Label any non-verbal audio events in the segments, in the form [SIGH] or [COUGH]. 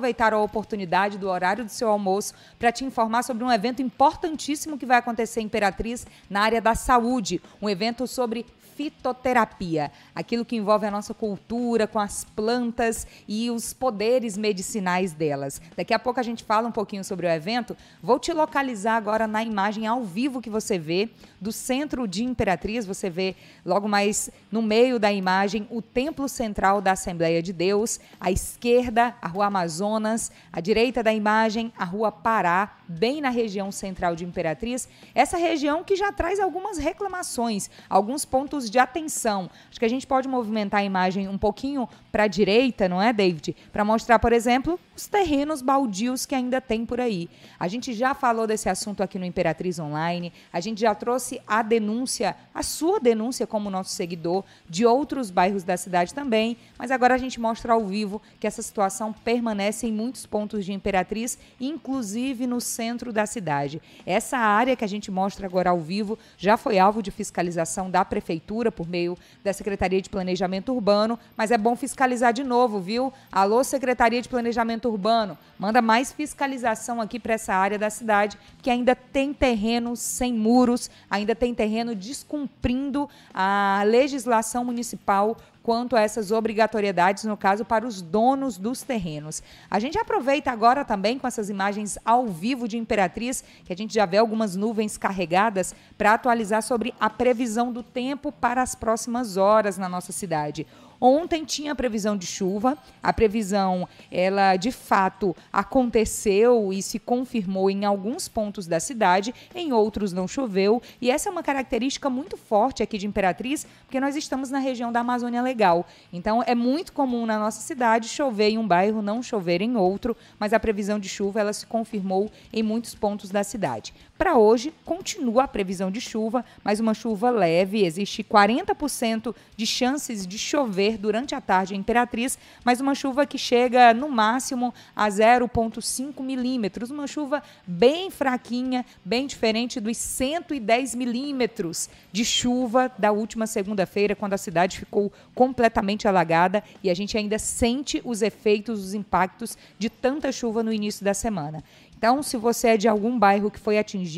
aproveitar a oportunidade do horário do seu almoço para te informar sobre um evento importantíssimo que vai acontecer em Imperatriz na área da saúde. Um evento sobre fitoterapia, aquilo que envolve a nossa cultura com as plantas e os poderes medicinais delas. Daqui a pouco a gente fala um pouquinho sobre o evento. Vou te localizar agora na imagem ao vivo que você vê do centro de Imperatriz. Você vê logo mais no meio da imagem o templo central da Assembleia de Deus, à esquerda a Rua Amazonas, à direita da imagem a Rua Pará, bem na região central de Imperatriz. Essa região que já traz algumas reclamações, alguns pontos de atenção. Acho que a gente pode movimentar a imagem um pouquinho para a direita, não é, David? Para mostrar, por exemplo, os terrenos baldios que ainda tem por aí. A gente já falou desse assunto aqui no Imperatriz Online, a gente já trouxe a denúncia, a sua denúncia como nosso seguidor, de outros bairros da cidade também, mas agora a gente mostra ao vivo que essa situação permanece em muitos pontos de Imperatriz, inclusive no centro da cidade. Essa área que a gente mostra agora ao vivo já foi alvo de fiscalização da prefeitura por meio da Secretaria de Planejamento Urbano, mas é bom fiscalizar de novo, viu? Alô, Secretaria de Planejamento urbano, manda mais fiscalização aqui para essa área da cidade, que ainda tem terreno sem muros, ainda tem terreno descumprindo a legislação municipal quanto a essas obrigatoriedades, no caso, para os donos dos terrenos. A gente aproveita agora também com essas imagens ao vivo de Imperatriz, que a gente já vê algumas nuvens carregadas, para atualizar sobre a previsão do tempo para as próximas horas na nossa cidade. Ontem tinha previsão de chuva, a previsão, ela de fato aconteceu e se confirmou em alguns pontos da cidade, em outros não choveu, e essa é uma característica muito forte aqui de Imperatriz, porque nós estamos na região da Amazônia Legal. Então é muito comum na nossa cidade chover em um bairro, não chover em outro, mas a previsão de chuva ela se confirmou em muitos pontos da cidade. Para hoje, continua a previsão de chuva, mas uma chuva leve. Existe 40% de chances de chover durante a tarde em Imperatriz, mas uma chuva que chega no máximo a 0,5 milímetros. Uma chuva bem fraquinha, bem diferente dos 110 milímetros de chuva da última segunda-feira, quando a cidade ficou completamente alagada e a gente ainda sente os efeitos, os impactos de tanta chuva no início da semana. Então, se você é de algum bairro que foi atingido,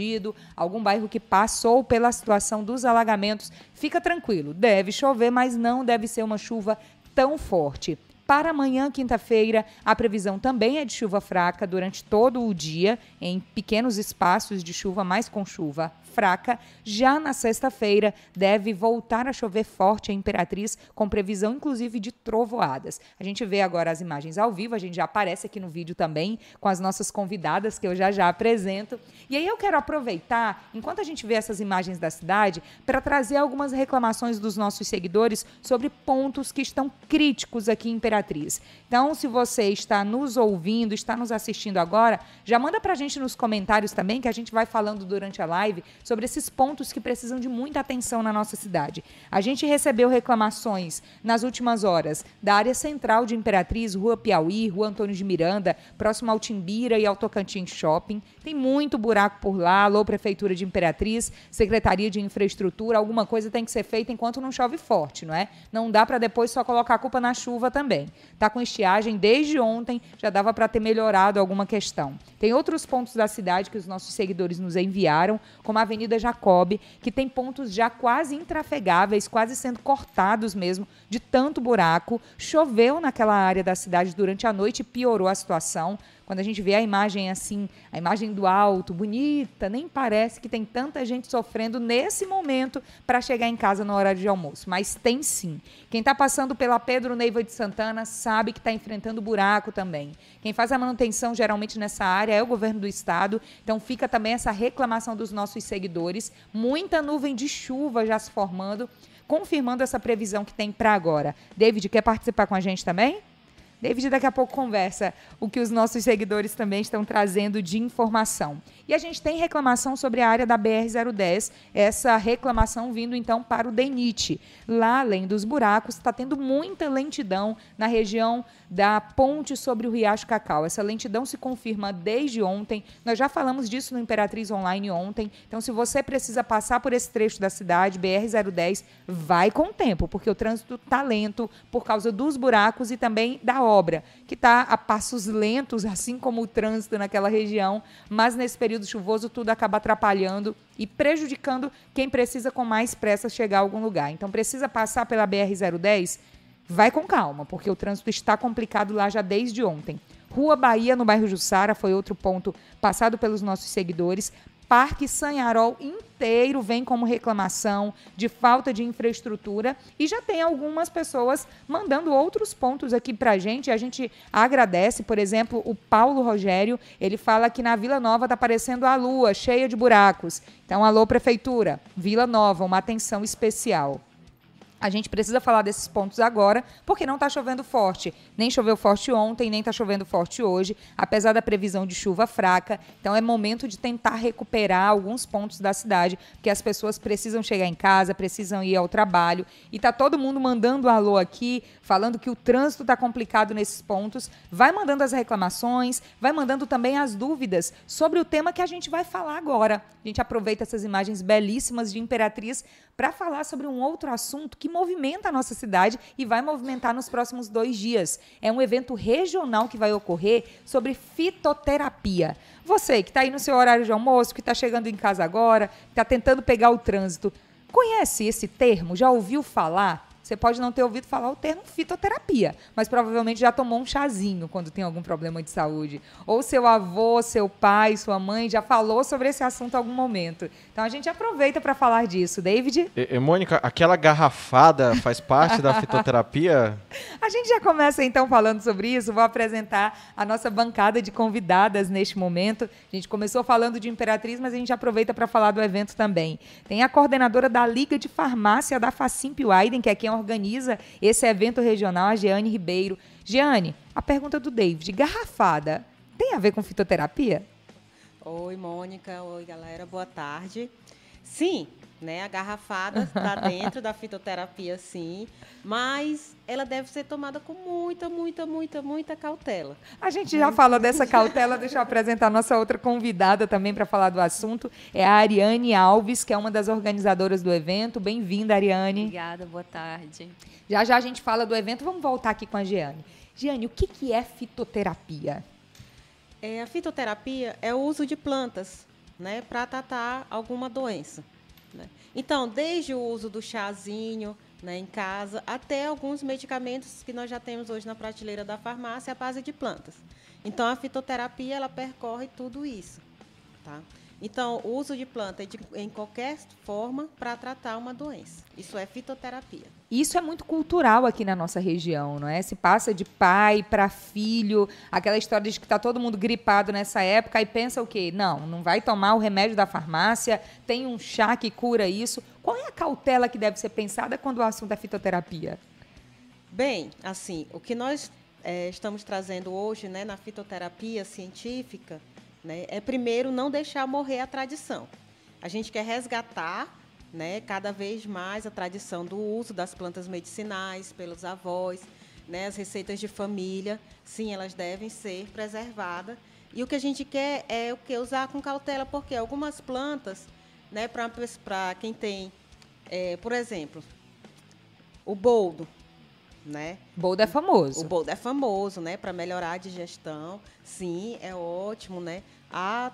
algum bairro que passou pela situação dos alagamentos, fica tranquilo. Deve chover, mas não deve ser uma chuva tão forte. Para amanhã, quinta-feira, a previsão também é de chuva fraca durante todo o dia, em pequenos espaços de chuva, mas com chuva fraca. Já na sexta-feira, deve voltar a chover forte em Imperatriz, com previsão inclusive de trovoadas. A gente vê agora as imagens ao vivo, a gente já aparece aqui no vídeo também com as nossas convidadas, que eu já já apresento. E aí eu quero aproveitar, enquanto a gente vê essas imagens da cidade, para trazer algumas reclamações dos nossos seguidores sobre pontos que estão críticos aqui em Imperatriz atriz. Então, se você está nos ouvindo, está nos assistindo agora, já manda para a gente nos comentários também, que a gente vai falando durante a live sobre esses pontos que precisam de muita atenção na nossa cidade. A gente recebeu reclamações nas últimas horas da área central de Imperatriz, Rua Piauí, Rua Antônio de Miranda, próximo ao Timbira e ao Tocantins Shopping. Tem muito buraco por lá. Alô, Prefeitura de Imperatriz, Secretaria de Infraestrutura, alguma coisa tem que ser feita enquanto não chove forte, não é? Não dá para depois só colocar a culpa na chuva também. Tá com estiagem desde ontem, já dava para ter melhorado alguma questão. Tem outros pontos da cidade que os nossos seguidores nos enviaram, como a Avenida Jacob, que tem pontos já quase intrafegáveis, quase sendo cortados mesmo, de tanto buraco. Choveu naquela área da cidade durante a noite e piorou a situação. Quando a gente vê a imagem assim, a imagem do alto, bonita, nem parece que tem tanta gente sofrendo nesse momento para chegar em casa no horário de almoço. Mas tem sim. Quem está passando pela Pedro Neiva de Santana sabe que está enfrentando buraco também. Quem faz a manutenção geralmente nessa área é o governo do estado. Então fica também essa reclamação dos nossos seguidores. Muita nuvem de chuva já se formando, confirmando essa previsão que tem para agora. David, quer participar com a gente também? David daqui a pouco conversa o que os nossos seguidores também estão trazendo de informação. E a gente tem reclamação sobre a área da BR-010, essa reclamação vindo então para o DENIT. Lá, além dos buracos, está tendo muita lentidão na região da ponte sobre o Riacho Cacau. Essa lentidão se confirma desde ontem. Nós já falamos disso no Imperatriz Online ontem. Então, se você precisa passar por esse trecho da cidade, BR-010, vai com tempo, porque o trânsito está lento por causa dos buracos e também da obra obra, que está a passos lentos, assim como o trânsito naquela região, mas nesse período chuvoso tudo acaba atrapalhando e prejudicando quem precisa com mais pressa chegar a algum lugar. Então precisa passar pela BR-010? Vai com calma, porque o trânsito está complicado lá já desde ontem. Rua Bahia, no bairro Jussara, foi outro ponto passado pelos nossos seguidores. Parque Sanharol inteiro vem como reclamação de falta de infraestrutura e já tem algumas pessoas mandando outros pontos aqui para a gente. A gente agradece, por exemplo, o Paulo Rogério, ele fala que na Vila Nova está aparecendo a lua cheia de buracos. Então, alô, Prefeitura, Vila Nova, uma atenção especial. A gente precisa falar desses pontos agora, porque não está chovendo forte. Nem choveu forte ontem, nem está chovendo forte hoje, apesar da previsão de chuva fraca. Então é momento de tentar recuperar alguns pontos da cidade, porque as pessoas precisam chegar em casa, precisam ir ao trabalho. E está todo mundo mandando alô aqui, falando que o trânsito está complicado nesses pontos. Vai mandando as reclamações, vai mandando também as dúvidas sobre o tema que a gente vai falar agora. A gente aproveita essas imagens belíssimas de Imperatriz para falar sobre um outro assunto que movimenta a nossa cidade e vai movimentar nos próximos dois dias. É um evento regional que vai ocorrer sobre fitoterapia. Você que está aí no seu horário de almoço, que está chegando em casa agora, que está tentando pegar o trânsito, conhece esse termo? Já ouviu falar? Você pode não ter ouvido falar o termo fitoterapia, mas provavelmente já tomou um chazinho quando tem algum problema de saúde. Ou seu avô, seu pai, sua mãe já falou sobre esse assunto em algum momento. Então a gente aproveita para falar disso. David? E, e, Mônica, aquela garrafada faz parte da fitoterapia? [LAUGHS] A gente já começa então falando sobre isso. Vou apresentar a nossa bancada de convidadas neste momento. A gente começou falando de Imperatriz, mas a gente aproveita para falar do evento também. Tem a coordenadora da Liga de Farmácia da Facimp Widen, que é quem organiza esse evento regional, a Jeane Ribeiro. Jeane, a pergunta do David, garrafada, tem a ver com fitoterapia? Oi, Mônica. Oi, galera. Boa tarde. Sim, né? A garrafada está [LAUGHS] dentro da fitoterapia, sim, mas ela deve ser tomada com muita, muita, muita, muita cautela. A gente já falou dessa cautela, deixa eu apresentar a nossa outra convidada também para falar do assunto, é a Ariane Alves, que é uma das organizadoras do evento. Bem-vinda, Ariane. Obrigada, boa tarde. Já já a gente fala do evento, vamos voltar aqui com a Giane. Giane, o que, que é fitoterapia? É, a fitoterapia é o uso de plantas né, para tratar alguma doença. Né? Então, desde o uso do chazinho né, em casa, até alguns medicamentos que nós já temos hoje na prateleira da farmácia à base de plantas. Então, a fitoterapia ela percorre tudo isso. Tá? Então, o uso de planta de, em qualquer forma para tratar uma doença. Isso é fitoterapia. Isso é muito cultural aqui na nossa região, não é? Se passa de pai para filho, aquela história de que está todo mundo gripado nessa época e pensa o quê? Não, não vai tomar o remédio da farmácia, tem um chá que cura isso. Qual é a cautela que deve ser pensada quando o assunto é fitoterapia? Bem, assim, o que nós é, estamos trazendo hoje né, na fitoterapia científica né, é primeiro não deixar morrer a tradição. A gente quer resgatar né, cada vez mais a tradição do uso das plantas medicinais pelos avós, né, as receitas de família, sim, elas devem ser preservadas. E o que a gente quer é o que usar com cautela, porque algumas plantas, né, para quem tem, é, por exemplo, o boldo, né? Boldo é famoso. O boldo é famoso, né? Para melhorar a digestão. Sim, é ótimo, né? A,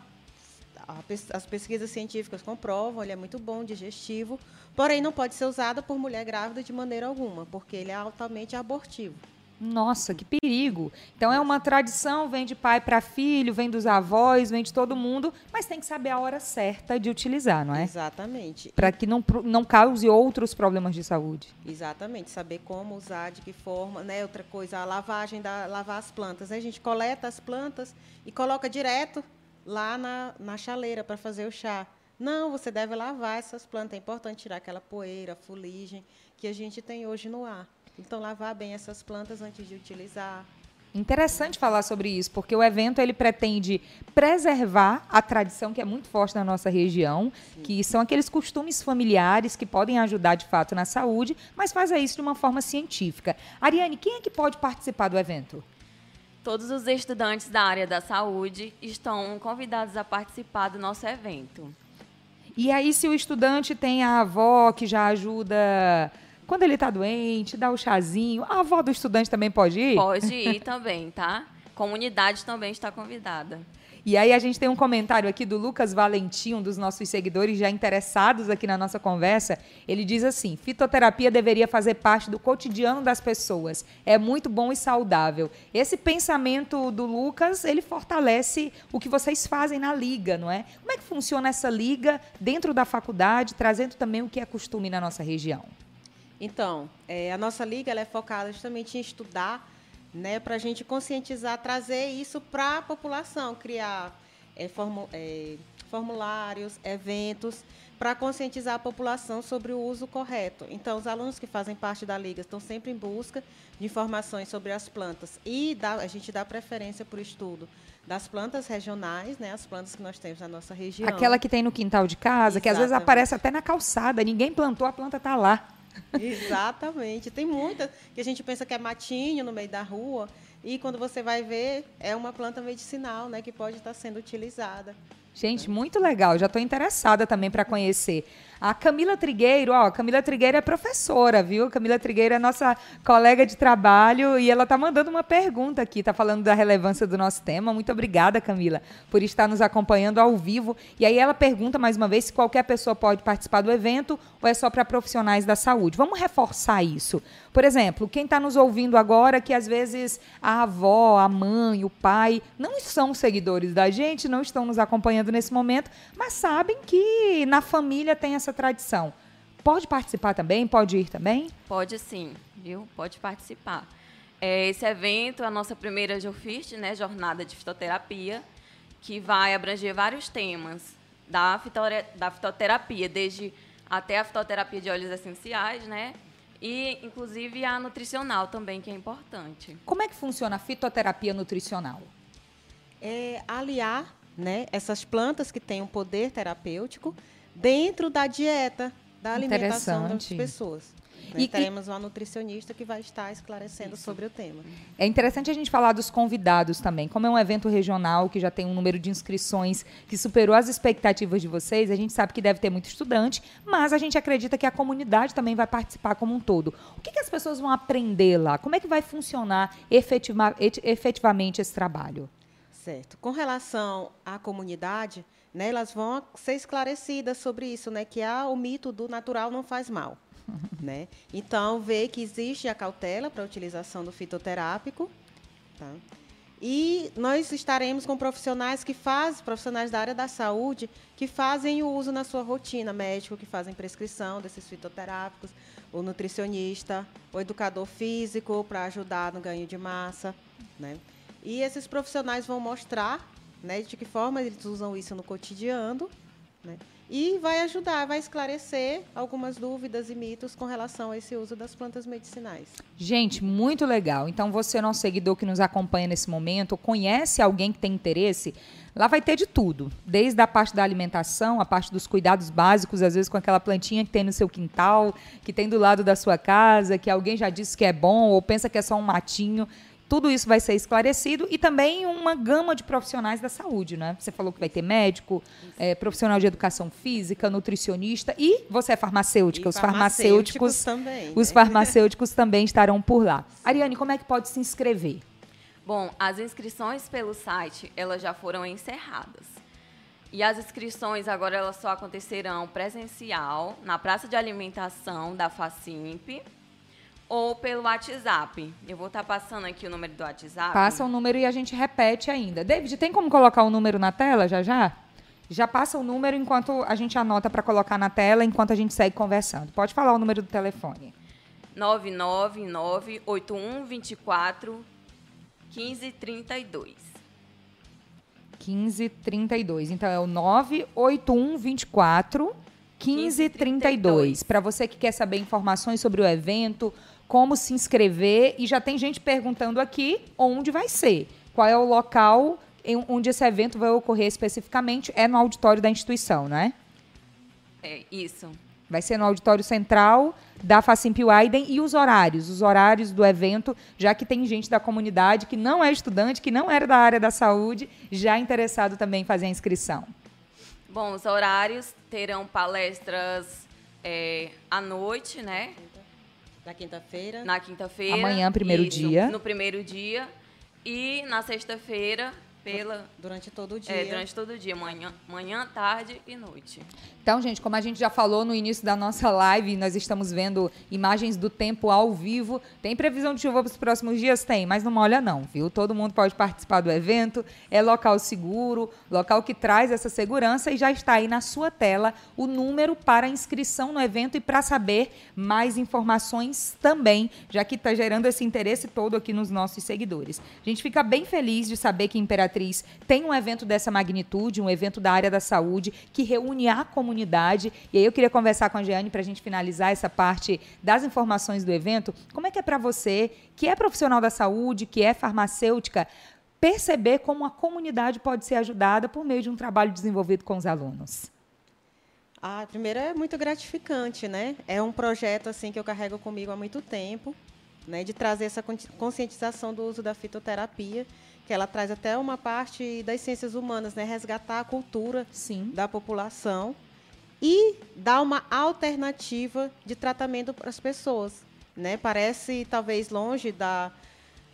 a, as pesquisas científicas comprovam, ele é muito bom, digestivo, porém não pode ser usado por mulher grávida de maneira alguma, porque ele é altamente abortivo. Nossa, que perigo. Então é uma tradição, vem de pai para filho, vem dos avós, vem de todo mundo, mas tem que saber a hora certa de utilizar, não é? Exatamente. Para que não, não cause outros problemas de saúde. Exatamente, saber como usar, de que forma, né? Outra coisa, a lavagem da lavar as plantas, né? A gente coleta as plantas e coloca direto lá na, na chaleira para fazer o chá. Não, você deve lavar essas plantas. É importante tirar aquela poeira, fuligem que a gente tem hoje no ar. Então, lavar bem essas plantas antes de utilizar. Interessante falar sobre isso, porque o evento ele pretende preservar a tradição que é muito forte na nossa região, Sim. que são aqueles costumes familiares que podem ajudar de fato na saúde, mas faz isso de uma forma científica. Ariane, quem é que pode participar do evento? Todos os estudantes da área da saúde estão convidados a participar do nosso evento. E aí, se o estudante tem a avó que já ajuda quando ele está doente, dá o chazinho. A avó do estudante também pode ir? Pode [LAUGHS] ir também, tá? Comunidade também está convidada. E aí a gente tem um comentário aqui do Lucas Valentim, um dos nossos seguidores já interessados aqui na nossa conversa. Ele diz assim: fitoterapia deveria fazer parte do cotidiano das pessoas. É muito bom e saudável. Esse pensamento do Lucas, ele fortalece o que vocês fazem na liga, não é? Como é que funciona essa liga dentro da faculdade, trazendo também o que é costume na nossa região? Então, é, a nossa liga ela é focada justamente em estudar né, para a gente conscientizar, trazer isso para a população, criar é, formu é, formulários, eventos, para conscientizar a população sobre o uso correto. Então, os alunos que fazem parte da Liga estão sempre em busca de informações sobre as plantas e dá, a gente dá preferência para o estudo das plantas regionais, né, as plantas que nós temos na nossa região. Aquela que tem no quintal de casa, Exatamente. que às vezes aparece até na calçada, ninguém plantou, a planta está lá. Exatamente. Tem muita que a gente pensa que é matinho no meio da rua e quando você vai ver é uma planta medicinal, né, que pode estar sendo utilizada. Gente, muito legal. Já estou interessada também para conhecer. A Camila Trigueiro, ó, Camila Trigueiro é professora, viu? Camila Trigueiro é nossa colega de trabalho e ela está mandando uma pergunta aqui, está falando da relevância do nosso tema. Muito obrigada, Camila, por estar nos acompanhando ao vivo. E aí ela pergunta mais uma vez se qualquer pessoa pode participar do evento ou é só para profissionais da saúde. Vamos reforçar isso. Por exemplo, quem está nos ouvindo agora, que às vezes a avó, a mãe, o pai não são seguidores da gente, não estão nos acompanhando nesse momento, mas sabem que na família tem essa essa tradição. Pode participar também? Pode ir também? Pode sim, viu? Pode participar. É, esse evento, a nossa primeira JOFIST, né, Jornada de Fitoterapia, que vai abranger vários temas da, da fitoterapia, desde até a fitoterapia de óleos essenciais, né? E, inclusive, a nutricional também, que é importante. Como é que funciona a fitoterapia nutricional? É aliar né, essas plantas que têm um poder terapêutico dentro da dieta, da alimentação das pessoas. Né? E, teremos uma nutricionista que vai estar esclarecendo isso. sobre o tema. É interessante a gente falar dos convidados também. Como é um evento regional que já tem um número de inscrições que superou as expectativas de vocês, a gente sabe que deve ter muito estudante, mas a gente acredita que a comunidade também vai participar como um todo. O que, que as pessoas vão aprender lá? Como é que vai funcionar efetiva, efetivamente esse trabalho? Certo. Com relação à comunidade, né, elas vão ser esclarecidas sobre isso, né, que ah, o mito do natural não faz mal. [LAUGHS] né? Então, ver que existe a cautela para a utilização do fitoterápico. Tá? E nós estaremos com profissionais que fazem, profissionais da área da saúde, que fazem o uso na sua rotina, médico que fazem prescrição desses fitoterápicos, o nutricionista, o educador físico para ajudar no ganho de massa. Né? E esses profissionais vão mostrar né, de que forma eles usam isso no cotidiano, né, e vai ajudar, vai esclarecer algumas dúvidas e mitos com relação a esse uso das plantas medicinais. Gente, muito legal. Então, você, nosso seguidor que nos acompanha nesse momento, conhece alguém que tem interesse, lá vai ter de tudo, desde a parte da alimentação, a parte dos cuidados básicos, às vezes com aquela plantinha que tem no seu quintal, que tem do lado da sua casa, que alguém já disse que é bom ou pensa que é só um matinho. Tudo isso vai ser esclarecido e também uma gama de profissionais da saúde, né? Você falou que vai ter médico, é, profissional de educação física, nutricionista e você é farmacêutica. E os farmacêuticos, farmacêuticos também. Os né? farmacêuticos também estarão por lá. Ariane, como é que pode se inscrever? Bom, as inscrições pelo site elas já foram encerradas. E as inscrições agora elas só acontecerão presencial na praça de alimentação da Facimp ou pelo WhatsApp. Eu vou estar tá passando aqui o número do WhatsApp. Passa o número e a gente repete ainda. David, tem como colocar o número na tela já já? Já passa o número enquanto a gente anota para colocar na tela, enquanto a gente segue conversando. Pode falar o número do telefone. 999 8124 1532. 1532. Então é o 98124 1532. Para você que quer saber informações sobre o evento, como se inscrever e já tem gente perguntando aqui onde vai ser, qual é o local onde esse evento vai ocorrer especificamente, é no auditório da instituição, né? É isso. Vai ser no auditório central da Facimp Widen e os horários, os horários do evento, já que tem gente da comunidade que não é estudante, que não era da área da saúde, já interessado também em fazer a inscrição. Bom, os horários terão palestras é, à noite, né? Na quinta-feira. Na quinta-feira. Amanhã, primeiro isso, dia. No primeiro dia. E na sexta-feira, pela. Durante todo o dia. É, durante todo o dia, manhã, manhã, tarde e noite. Então, gente, como a gente já falou no início da nossa live, nós estamos vendo imagens do tempo ao vivo. Tem previsão de chuva para os próximos dias? Tem, mas não molha não, viu? Todo mundo pode participar do evento. É local seguro, local que traz essa segurança e já está aí na sua tela o número para inscrição no evento e para saber mais informações também, já que está gerando esse interesse todo aqui nos nossos seguidores. A gente fica bem feliz de saber que Imperatriz tem um evento dessa magnitude, um evento da área da saúde que reúne a comunidade. E aí eu queria conversar com a Jeane para a gente finalizar essa parte das informações do evento. Como é que é para você, que é profissional da saúde, que é farmacêutica, perceber como a comunidade pode ser ajudada por meio de um trabalho desenvolvido com os alunos? Ah, primeiro é muito gratificante, né? É um projeto assim que eu carrego comigo há muito tempo, né? De trazer essa conscientização do uso da fitoterapia, que ela traz até uma parte das ciências humanas, né? Resgatar a cultura Sim. da população e dar uma alternativa de tratamento para as pessoas. Né? Parece talvez longe da,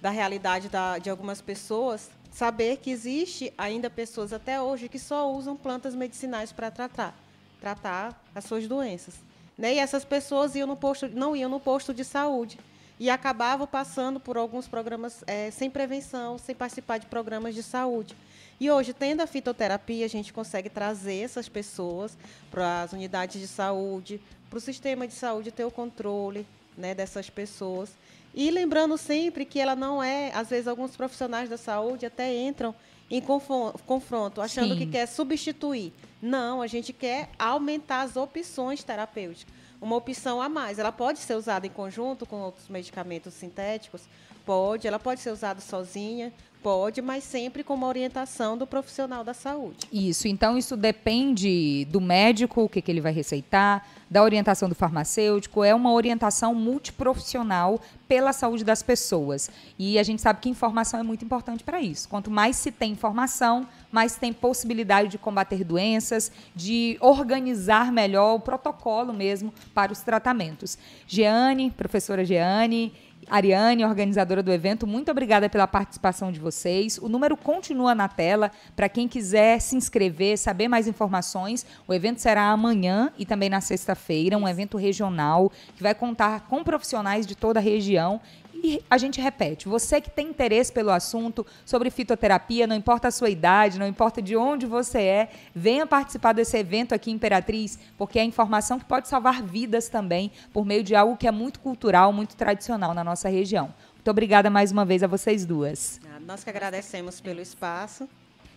da realidade da, de algumas pessoas saber que existe ainda pessoas até hoje que só usam plantas medicinais para tratar, tratar as suas doenças. Né? E essas pessoas iam no posto, não iam no posto de saúde e acabavam passando por alguns programas é, sem prevenção, sem participar de programas de saúde. E hoje, tendo a fitoterapia, a gente consegue trazer essas pessoas para as unidades de saúde, para o sistema de saúde ter o controle né, dessas pessoas. E lembrando sempre que ela não é, às vezes, alguns profissionais da saúde até entram em confronto, achando Sim. que quer substituir. Não, a gente quer aumentar as opções terapêuticas. Uma opção a mais. Ela pode ser usada em conjunto com outros medicamentos sintéticos? Pode. Ela pode ser usada sozinha? Pode, mas sempre com uma orientação do profissional da saúde. Isso, então isso depende do médico, o que, que ele vai receitar, da orientação do farmacêutico, é uma orientação multiprofissional pela saúde das pessoas. E a gente sabe que informação é muito importante para isso. Quanto mais se tem informação, mais tem possibilidade de combater doenças, de organizar melhor o protocolo mesmo para os tratamentos. Jeane, professora Jeane, Ariane, organizadora do evento, muito obrigada pela participação de vocês. O número continua na tela para quem quiser se inscrever, saber mais informações. O evento será amanhã e também na sexta-feira, um evento regional que vai contar com profissionais de toda a região e a gente repete: você que tem interesse pelo assunto sobre fitoterapia, não importa a sua idade, não importa de onde você é, venha participar desse evento aqui em Imperatriz, porque é informação que pode salvar vidas também por meio de algo que é muito cultural, muito tradicional na nossa região. Muito obrigada mais uma vez a vocês duas. Nós que agradecemos pelo espaço.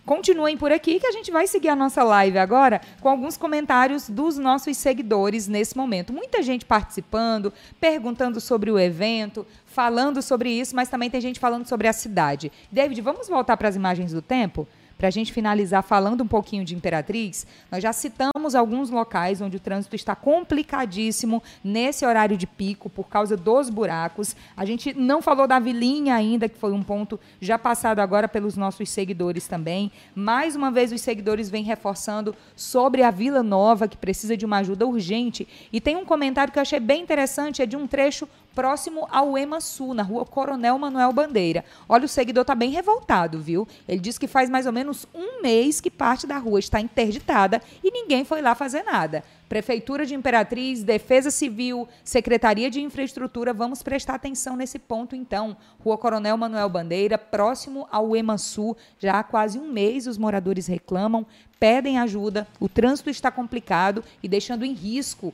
Continuem por aqui que a gente vai seguir a nossa live agora com alguns comentários dos nossos seguidores nesse momento. Muita gente participando, perguntando sobre o evento, falando sobre isso, mas também tem gente falando sobre a cidade. David, vamos voltar para as imagens do tempo? Para a gente finalizar falando um pouquinho de Imperatriz, nós já citamos alguns locais onde o trânsito está complicadíssimo nesse horário de pico por causa dos buracos. A gente não falou da Vilinha ainda, que foi um ponto já passado agora pelos nossos seguidores também. Mais uma vez, os seguidores vêm reforçando sobre a Vila Nova, que precisa de uma ajuda urgente. E tem um comentário que eu achei bem interessante, é de um trecho próximo ao EMA Sul, na rua Coronel Manuel Bandeira. Olha, o seguidor está bem revoltado, viu? Ele diz que faz mais ou menos um mês que parte da rua está interditada e ninguém foi lá fazer nada. Prefeitura de Imperatriz, Defesa Civil, Secretaria de Infraestrutura, vamos prestar atenção nesse ponto então. Rua Coronel Manuel Bandeira, próximo ao Sul. já há quase um mês os moradores reclamam, pedem ajuda, o trânsito está complicado e deixando em risco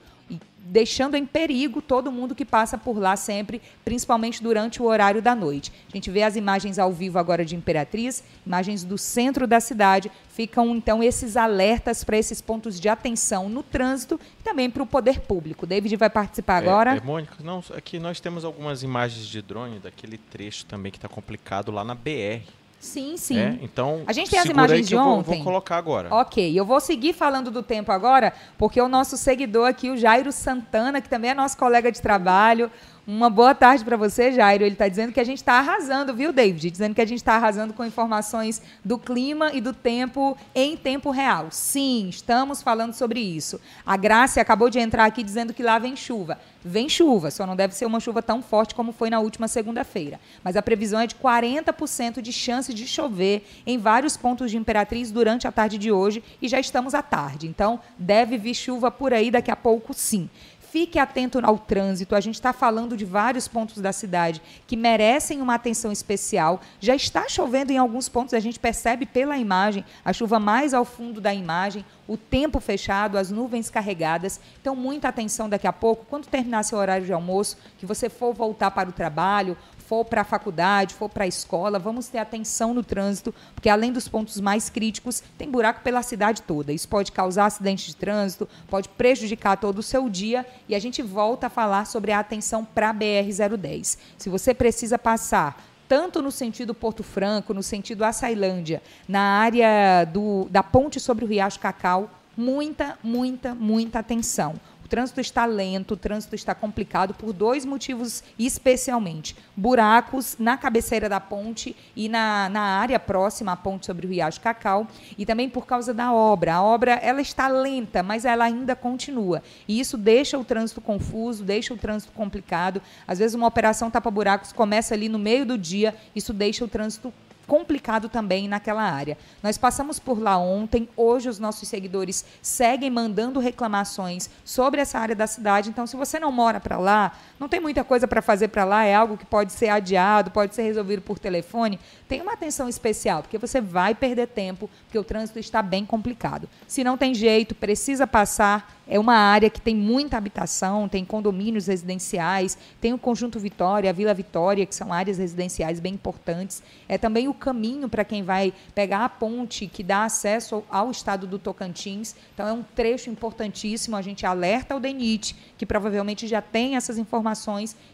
deixando em perigo todo mundo que passa por lá sempre, principalmente durante o horário da noite. A gente vê as imagens ao vivo agora de Imperatriz, imagens do centro da cidade. Ficam então esses alertas para esses pontos de atenção no trânsito e também para o poder público. David vai participar é, agora. É, Mônica, não, aqui nós temos algumas imagens de drone daquele trecho também que está complicado lá na BR. Sim, sim. É, então, a gente tem as imagens de ontem. Vou, vou colocar agora. Ok, eu vou seguir falando do tempo agora, porque o nosso seguidor aqui, o Jairo Santana, que também é nosso colega de trabalho, Uma boa tarde para você, Jairo. Ele está dizendo que a gente está arrasando, viu, David? Dizendo que a gente está arrasando com informações do clima e do tempo em tempo real. Sim, estamos falando sobre isso. A Graça acabou de entrar aqui dizendo que lá vem chuva. Vem chuva, só não deve ser uma chuva tão forte como foi na última segunda-feira. Mas a previsão é de 40% de chance de chover em vários pontos de Imperatriz durante a tarde de hoje e já estamos à tarde. Então, deve vir chuva por aí daqui a pouco, sim. Fique atento ao trânsito. A gente está falando de vários pontos da cidade que merecem uma atenção especial. Já está chovendo em alguns pontos, a gente percebe pela imagem, a chuva mais ao fundo da imagem, o tempo fechado, as nuvens carregadas. Então, muita atenção daqui a pouco, quando terminar seu horário de almoço, que você for voltar para o trabalho for para a faculdade, for para a escola, vamos ter atenção no trânsito, porque além dos pontos mais críticos, tem buraco pela cidade toda. Isso pode causar acidente de trânsito, pode prejudicar todo o seu dia e a gente volta a falar sobre a atenção para a BR-010. Se você precisa passar tanto no sentido Porto Franco, no sentido Açailândia, na área do, da ponte sobre o Riacho Cacau, muita, muita, muita atenção trânsito está lento, o trânsito está complicado por dois motivos especialmente. Buracos na cabeceira da ponte e na, na área próxima à ponte sobre o Riacho Cacau e também por causa da obra. A obra ela está lenta, mas ela ainda continua. E isso deixa o trânsito confuso, deixa o trânsito complicado. Às vezes uma operação tapa-buracos começa ali no meio do dia, isso deixa o trânsito complicado também naquela área. Nós passamos por lá ontem, hoje os nossos seguidores seguem mandando reclamações sobre essa área da cidade. Então, se você não mora para lá, não tem muita coisa para fazer para lá, é algo que pode ser adiado, pode ser resolvido por telefone, tem uma atenção especial, porque você vai perder tempo, porque o trânsito está bem complicado. Se não tem jeito, precisa passar, é uma área que tem muita habitação, tem condomínios residenciais, tem o Conjunto Vitória, a Vila Vitória, que são áreas residenciais bem importantes. É também o caminho para quem vai pegar a ponte que dá acesso ao estado do Tocantins. Então, é um trecho importantíssimo. A gente alerta o DENIT, que provavelmente já tem essas informações,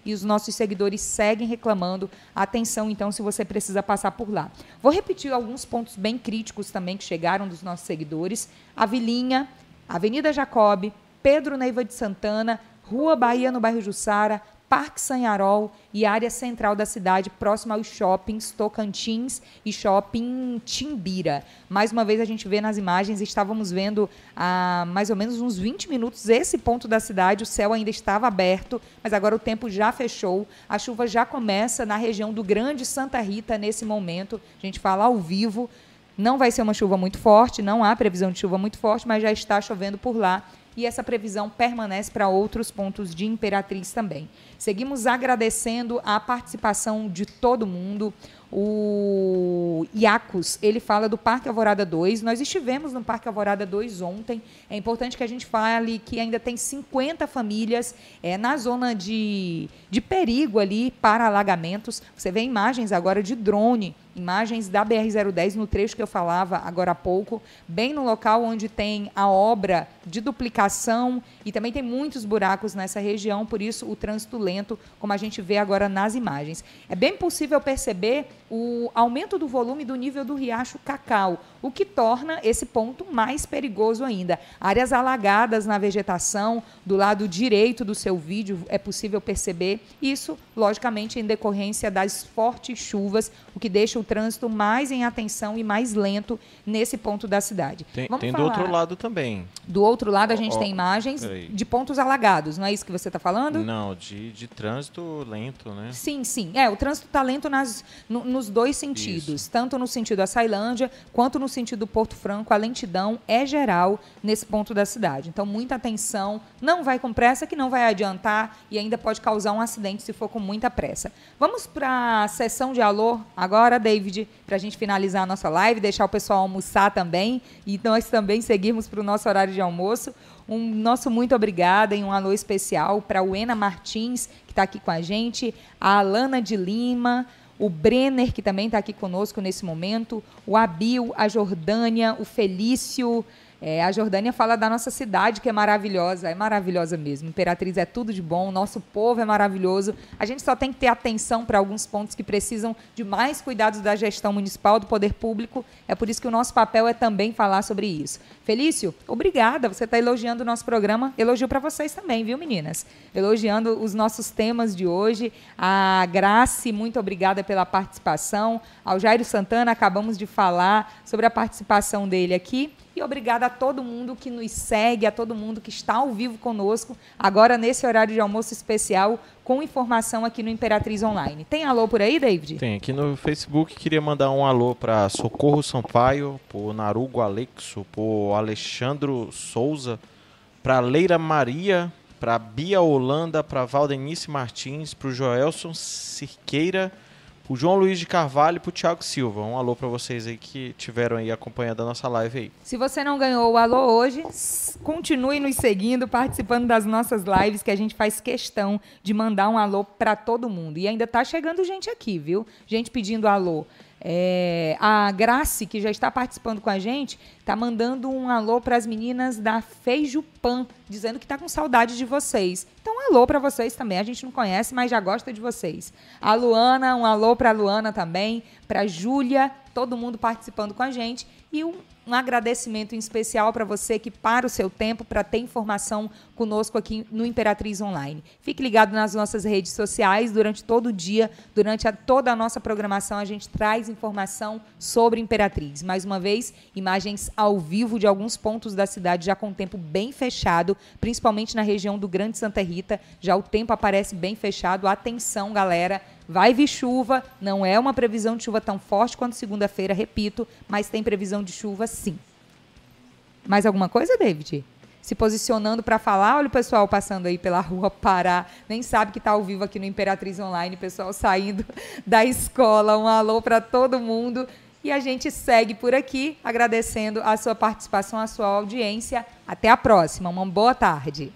e os nossos seguidores seguem reclamando. Atenção, então, se você precisa passar por lá. Vou repetir alguns pontos bem críticos também que chegaram dos nossos seguidores. A Vilinha Avenida Jacob, Pedro Neiva de Santana, Rua Bahia, no bairro Jussara, Parque Sanharol e área central da cidade, próximo aos shoppings Tocantins e Shopping Timbira. Mais uma vez a gente vê nas imagens, estávamos vendo há mais ou menos uns 20 minutos esse ponto da cidade, o céu ainda estava aberto, mas agora o tempo já fechou, a chuva já começa na região do Grande Santa Rita nesse momento, a gente fala ao vivo, não vai ser uma chuva muito forte, não há previsão de chuva muito forte, mas já está chovendo por lá e essa previsão permanece para outros pontos de Imperatriz também. Seguimos agradecendo a participação de todo mundo. O Iacos, ele fala do Parque Alvorada 2. Nós estivemos no Parque Alvorada 2 ontem. É importante que a gente fale que ainda tem 50 famílias é, na zona de, de perigo ali para alagamentos. Você vê imagens agora de drone imagens da BR-010 no trecho que eu falava agora há pouco, bem no local onde tem a obra de duplicação e também tem muitos buracos nessa região, por isso o trânsito lento, como a gente vê agora nas imagens. É bem possível perceber o aumento do volume do nível do riacho Cacau, o que torna esse ponto mais perigoso ainda. Áreas alagadas na vegetação, do lado direito do seu vídeo, é possível perceber isso, logicamente, em decorrência das fortes chuvas, o que deixa o trânsito mais em atenção e mais lento nesse ponto da cidade. Tem, tem do outro lado também. Do outro lado a gente oh, tem imagens de pontos alagados, não é isso que você está falando? Não, de, de trânsito lento, né? Sim, sim. É, o trânsito está lento nas, no, nos dois sentidos, isso. tanto no sentido da Sailândia quanto no sentido Porto Franco. A lentidão é geral nesse ponto da cidade. Então, muita atenção. Não vai com pressa, que não vai adiantar e ainda pode causar um acidente se for com muita pressa. Vamos para a sessão de alô agora, David, para a gente finalizar a nossa live, deixar o pessoal almoçar também e nós também seguirmos para o nosso horário de almoço. Um nosso muito obrigada e um alô especial para o Ena Martins, que está aqui com a gente, a Alana de Lima, o Brenner, que também está aqui conosco nesse momento, o Abil, a Jordânia, o Felício, É, a Jordânia fala da nossa cidade, que é maravilhosa, é maravilhosa mesmo. Imperatriz é tudo de bom, nosso povo é maravilhoso. A gente só tem que ter atenção para alguns pontos que precisam de mais cuidados da gestão municipal, do poder público. É por isso que o nosso papel é também falar sobre isso. Felício, obrigada. Você está elogiando o nosso programa. Elogio para vocês também, viu, meninas? Elogiando os nossos temas de hoje. A Grace, muito obrigada pela participação. Ao Jairo Santana, acabamos de falar sobre a participação dele aqui. E obrigada a todo mundo que nos segue, a todo mundo que está ao vivo conosco, agora nesse horário de almoço especial, com informação aqui no Imperatriz Online. Tem alô por aí, David? Tem, aqui no Facebook queria mandar um alô para Socorro Sampaio, por Narugo Alexo, por Alexandro Souza, para Leira Maria, para Bia Holanda, para Valdenice Martins, para o Joelson Cirqueira, o João Luiz de Carvalho e pro Thiago Silva. Um alô para vocês aí que tiveram aí acompanhando a nossa live aí. Se você não ganhou o alô hoje, continue nos seguindo, participando das nossas lives, que a gente faz questão de mandar um alô para todo mundo. E ainda tá chegando gente aqui, viu? Gente pedindo alô. É, a Grace, que já está participando com a gente, está mandando um alô para as meninas da Feijupan, dizendo que está com saudade de vocês. Então, um alô para vocês também. A gente não conhece, mas já gosta de vocês. A Luana, um alô para a Luana também, para a Júlia, todo mundo participando com a gente. E um um agradecimento em especial para você que para o seu tempo para ter informação conosco aqui no Imperatriz Online. Fique ligado nas nossas redes sociais durante todo o dia, durante a, toda a nossa programação, a gente traz informação sobre Imperatriz. Mais uma vez, imagens ao vivo de alguns pontos da cidade já com o tempo bem fechado, principalmente na região do Grande Santa Rita, já o tempo aparece bem fechado. Atenção, galera, Vai vir chuva, não é uma previsão de chuva tão forte quanto segunda-feira, repito, mas tem previsão de chuva sim. Mais alguma coisa, David? Se posicionando para falar, olha o pessoal passando aí pela [LAUGHS] rua Pará, nem sabe que está ao vivo aqui no Imperatriz Online, pessoal saindo [LAUGHS] da escola. Um alô para todo mundo. E a gente segue por aqui, agradecendo a sua participação, a sua audiência. Até a próxima. Uma boa tarde.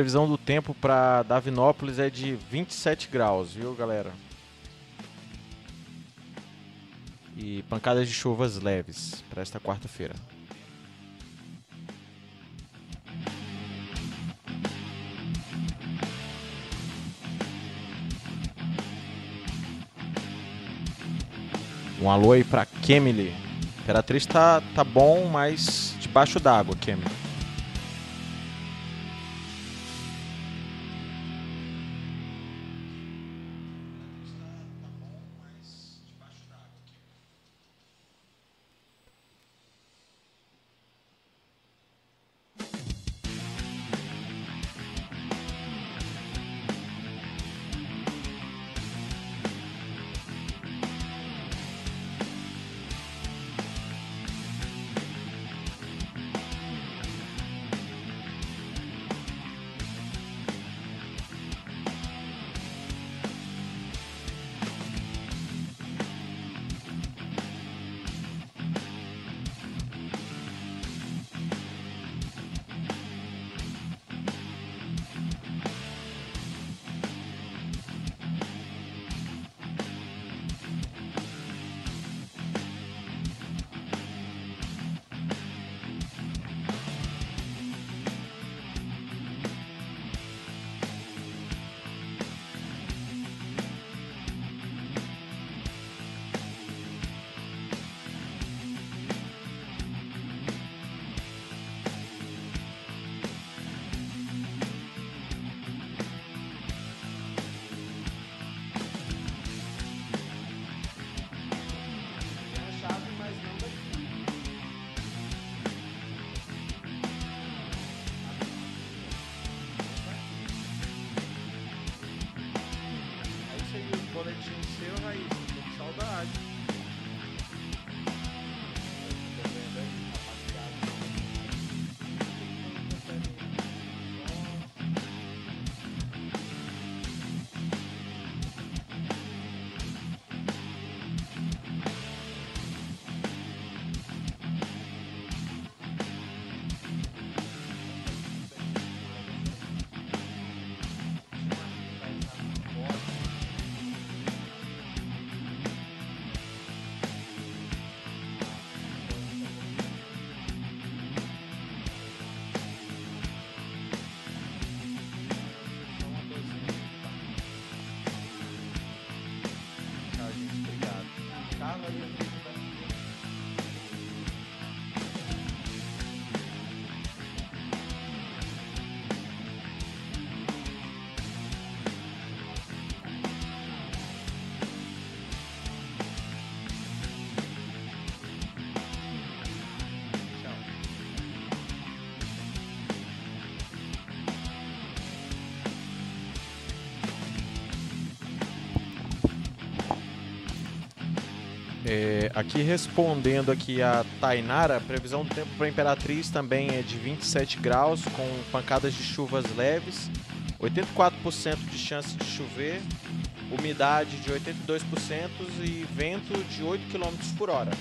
Previsão do tempo para Davinópolis é de 27 graus, viu, galera? E pancadas de chuvas leves para esta quarta-feira. Um alô aí pra Kemily. Imperatriz tá, tá bom, mas debaixo d'água, Kemily. boletim seu, Raíssa. Saudade. É, aqui respondendo aqui a Tainara, a previsão do tempo para Imperatriz também é de 27 graus, com pancadas de chuvas leves, 84% de chance de chover, umidade de 82% e vento de 8 km por hora.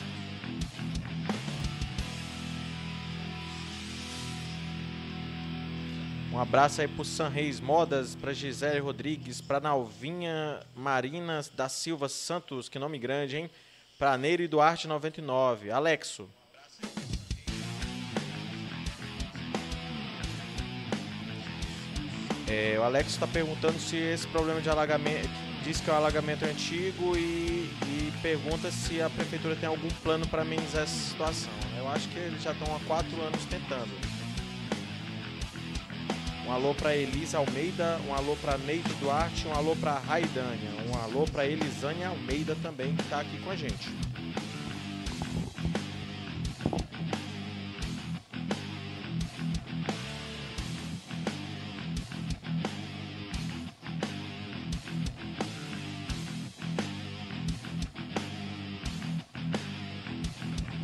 Um abraço aí pro San Reis Modas, pra Gisele Rodrigues, pra Nalvinha Marinas da Silva Santos, que nome grande, hein? Pra Neiro e Duarte 99. Alexo. É, o Alex está perguntando se esse problema de alagamento. Diz que o alagamento é antigo e, e pergunta se a prefeitura tem algum plano para amenizar essa situação. Eu acho que eles já estão há quatro anos tentando. Um alô para Elisa Almeida, um alô para Neide Duarte, um alô para Raidânia, um alô para Elisânia Almeida também que está aqui com a gente.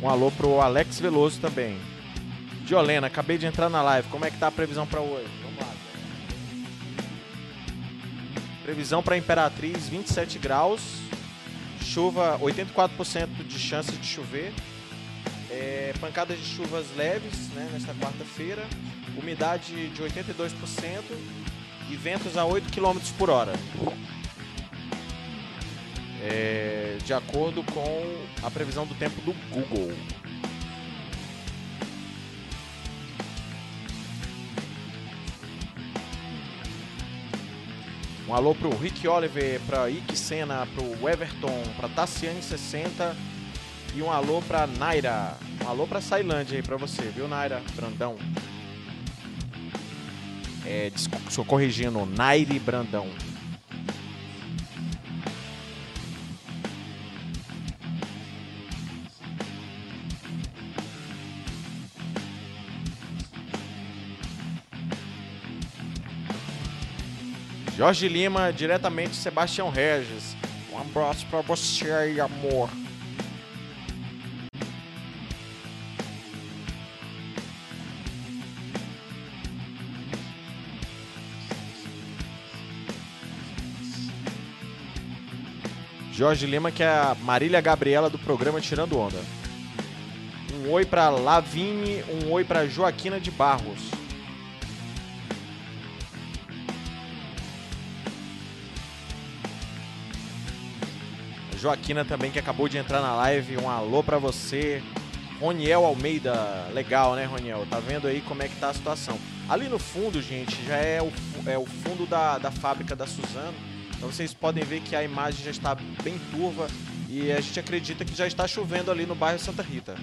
Um alô pro Alex Veloso também. Diolena, acabei de entrar na live. Como é que tá a previsão para hoje? Vamos lá. Previsão para Imperatriz 27 graus. Chuva 84% de chance de chover. É, pancadas de chuvas leves né, nesta quarta-feira. umidade de 82% e ventos a 8 km por hora. É, de acordo com a previsão do tempo do Google. Um alô pro Rick Oliver, pra Ike Senna, pro Everton, pra Tassiane 60 e um alô pra Naira. Um alô pra Sailândia aí pra você, viu, Naira? Brandão. É, desculpa, sou corrigindo, Naire Brandão. Jorge Lima, diretamente Sebastião Regis. Um abraço pra você amor. Jorge Lima, que é a Marília Gabriela do programa Tirando Onda. Um oi pra Lavigne, um oi pra Joaquina de Barros. Joaquina também, que acabou de entrar na live. Um alô pra você. Roniel Almeida. Legal, né, Roniel? Tá vendo aí como é que tá a situação. Ali no fundo, gente, já é o, é o fundo da, da fábrica da Suzano. Então vocês podem ver que a imagem já está bem turva e a gente acredita que já está chovendo ali no bairro Santa Rita.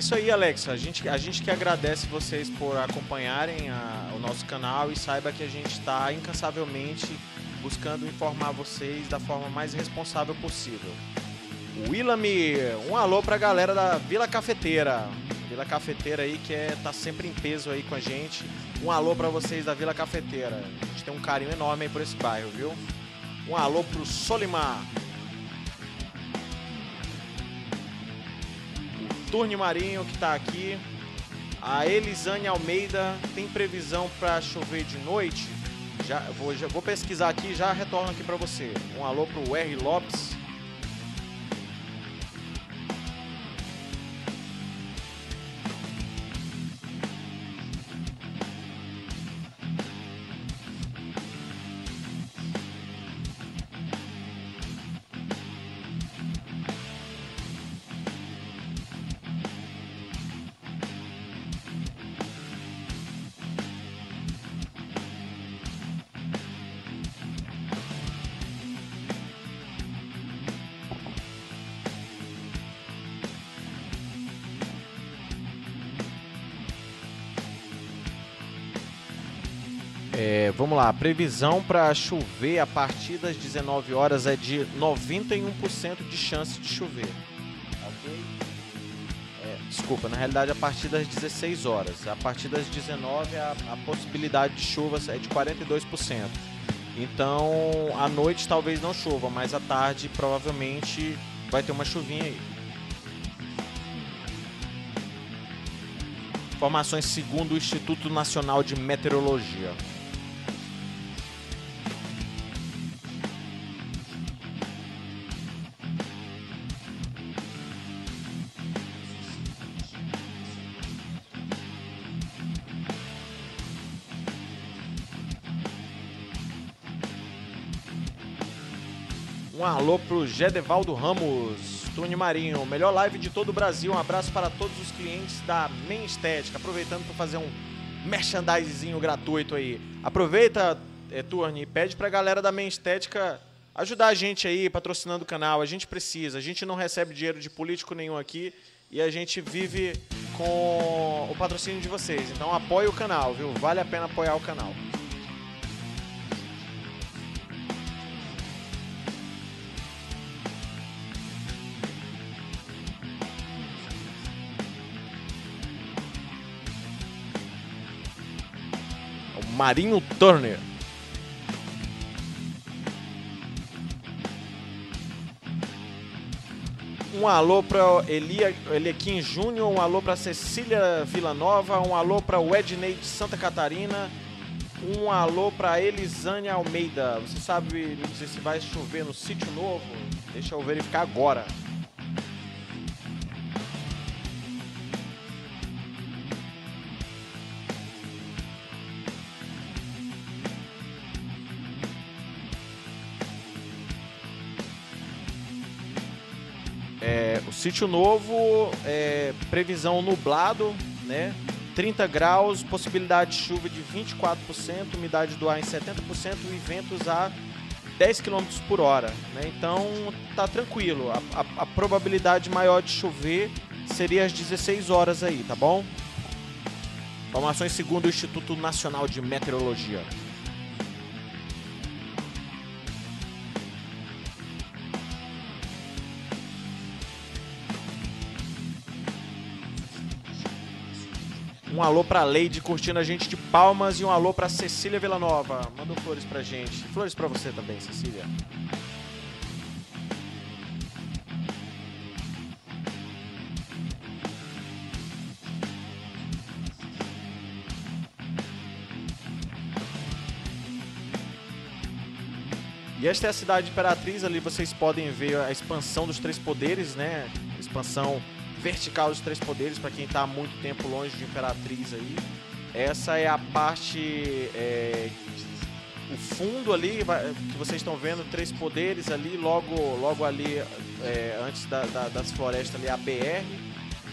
Isso aí, Alex. A gente, a gente que agradece vocês por acompanharem a, o nosso canal e saiba que a gente está incansavelmente buscando informar vocês da forma mais responsável possível. Willami, um alô pra galera da Vila Cafeteira. Vila Cafeteira aí que é, tá sempre em peso aí com a gente. Um alô para vocês da Vila Cafeteira. A gente tem um carinho enorme aí por esse bairro, viu? Um alô pro Solimar. Turne Marinho que está aqui. A Elisane Almeida tem previsão para chover de noite? Já vou, já vou pesquisar aqui e já retorno aqui para você. Um alô pro R Lopes. Lá, previsão para chover a partir das 19 horas é de 91% de chance de chover. Ok? É, desculpa, na realidade a partir das 16 horas. A partir das 19 a, a possibilidade de chuva é de 42%. Então, à noite talvez não chova, mas à tarde provavelmente vai ter uma chuvinha aí. Informações segundo o Instituto Nacional de Meteorologia. Alô pro Gedevaldo Ramos, Tune Marinho, melhor live de todo o Brasil. Um abraço para todos os clientes da Men Estética. Aproveitando para fazer um merchandisezinho gratuito aí. Aproveita, é, Turne, e pede pra galera da Men Estética ajudar a gente aí, patrocinando o canal. A gente precisa. A gente não recebe dinheiro de político nenhum aqui e a gente vive com o patrocínio de vocês. Então apoie o canal, viu? Vale a pena apoiar o canal. Marinho Turner. Um alô para Elia, Eliakim Júnior, um alô para Cecília Villanova, um alô para o Ednei de Santa Catarina, um alô para Elisane Almeida. Você sabe dizer se vai chover no sítio novo? Deixa eu verificar agora. Sítio novo, é, previsão nublado, né? 30 graus, possibilidade de chuva de 24%, umidade do ar em 70% e ventos a 10 km por hora. Né? Então tá tranquilo. A, a, a probabilidade maior de chover seria às 16 horas aí, tá bom? Informações segundo o Instituto Nacional de Meteorologia. Um alô pra Leide curtindo a gente de palmas e um alô pra Cecília Villanova. Mandou flores pra gente. Flores pra você também, Cecília. E esta é a cidade imperatriz, ali vocês podem ver a expansão dos três poderes, né? Expansão vertical dos três poderes, para quem está há muito tempo longe de Imperatriz aí. Essa é a parte. É, o fundo ali, que vocês estão vendo, três poderes ali, logo, logo ali, é, antes da, da, das florestas ali, a BR.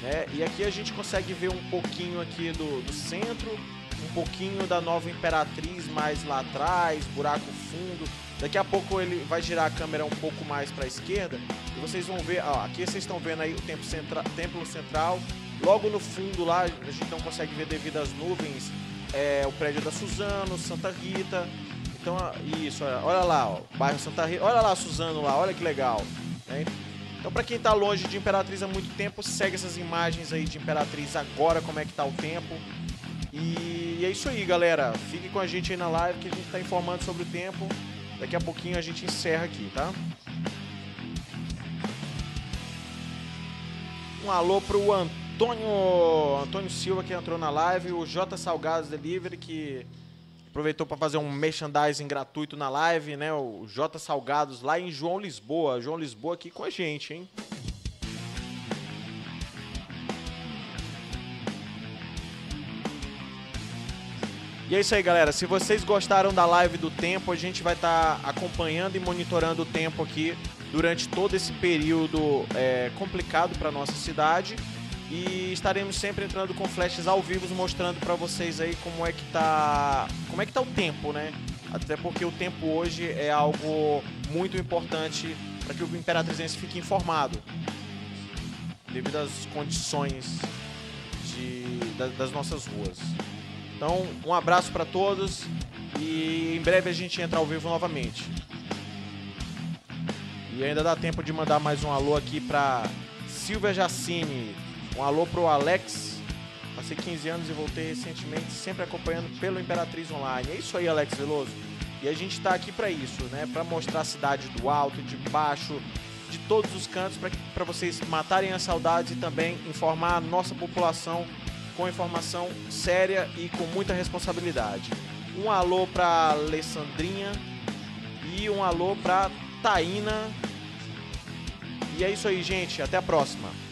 Né? E aqui a gente consegue ver um pouquinho aqui do, do centro, um pouquinho da nova Imperatriz mais lá atrás, buraco fundo. Daqui a pouco ele vai girar a câmera um pouco mais para a esquerda e vocês vão ver, ó, aqui vocês estão vendo aí o templo, centra, templo central. Logo no fundo lá, a gente não consegue ver devido às nuvens, é o prédio da Suzano, Santa Rita. Então, isso, olha, olha lá, ó, bairro Santa Rita. Olha lá Suzano lá, olha que legal. Né? Então, para quem está longe de Imperatriz há muito tempo, segue essas imagens aí de Imperatriz agora, como é que tá o tempo. E é isso aí, galera. Fique com a gente aí na live que a gente está informando sobre o tempo. Daqui a pouquinho a gente encerra aqui, tá? Um alô pro Antônio, Antônio Silva que entrou na live, o J Salgados Delivery que aproveitou para fazer um merchandising gratuito na live, né? O J Salgados lá em João Lisboa, João Lisboa aqui com a gente, hein? E é isso aí, galera. Se vocês gostaram da live do tempo, a gente vai estar tá acompanhando e monitorando o tempo aqui durante todo esse período é, complicado para nossa cidade. E estaremos sempre entrando com flashes ao vivo mostrando para vocês aí como é que tá, como é que tá o tempo, né? Até porque o tempo hoje é algo muito importante para que o imperatrizense fique informado devido às condições de, das nossas ruas. Então, um abraço para todos e em breve a gente entra ao vivo novamente. E ainda dá tempo de mandar mais um alô aqui para Silvia Jacine. Um alô pro Alex. Passei 15 anos e voltei recentemente, sempre acompanhando pelo Imperatriz Online. É isso aí, Alex Veloso. E a gente está aqui para isso, né? Para mostrar a cidade do alto, de baixo, de todos os cantos, para vocês matarem a saudade e também informar a nossa população com informação séria e com muita responsabilidade. Um alô para Alessandrinha e um alô para Taína. E é isso aí, gente. Até a próxima.